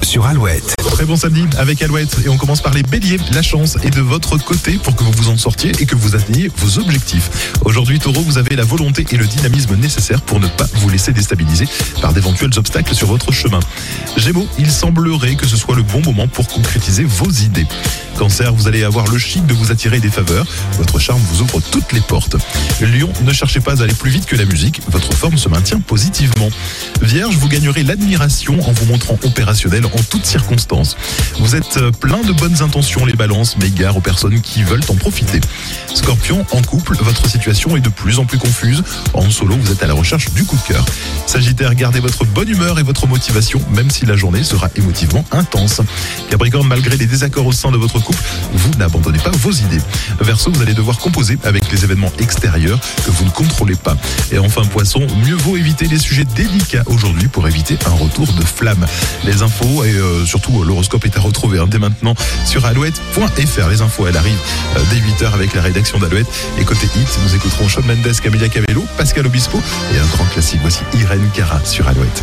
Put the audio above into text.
Sur Alouette. Très bon samedi avec Alouette et on commence par les béliers. La chance est de votre côté pour que vous vous en sortiez et que vous atteigniez vos objectifs. Aujourd'hui taureau, vous avez la volonté et le dynamisme nécessaires pour ne pas vous laisser déstabiliser par d'éventuels obstacles sur votre chemin. Gémeaux, il semblerait que ce soit le bon moment pour concrétiser vos idées. Cancer, vous allez avoir le chic de vous attirer des faveurs. Votre charme vous ouvre toutes les portes. Lion, ne cherchez pas à aller plus vite que la musique. Votre forme se maintient positivement. Vierge, vous gagnerez l'admiration en vous montrant opérationnel en toutes circonstances. Vous êtes euh, plein de bonnes intentions, les balances, mais gare aux personnes qui veulent en profiter. Scorpion, en couple, votre situation est de plus en plus confuse. En solo, vous êtes à la recherche du coup de cœur. Sagittaire, gardez votre bonne humeur et votre motivation, même si la journée sera émotivement intense. Capricorne, malgré les désaccords au sein de votre vous n'abandonnez pas vos idées. Verseau, vous allez devoir composer avec les événements extérieurs que vous ne contrôlez pas. Et enfin, Poisson, mieux vaut éviter les sujets délicats aujourd'hui pour éviter un retour de flamme. Les infos et euh, surtout l'horoscope est à retrouver hein, dès maintenant sur alouette.fr. Les infos, elles arrivent euh, dès 8h avec la rédaction d'Alouette. Et côté hit, nous écouterons Shawn Mendes, Camilla Cabello, Pascal Obispo et un grand classique. Voici Irène Cara sur Alouette.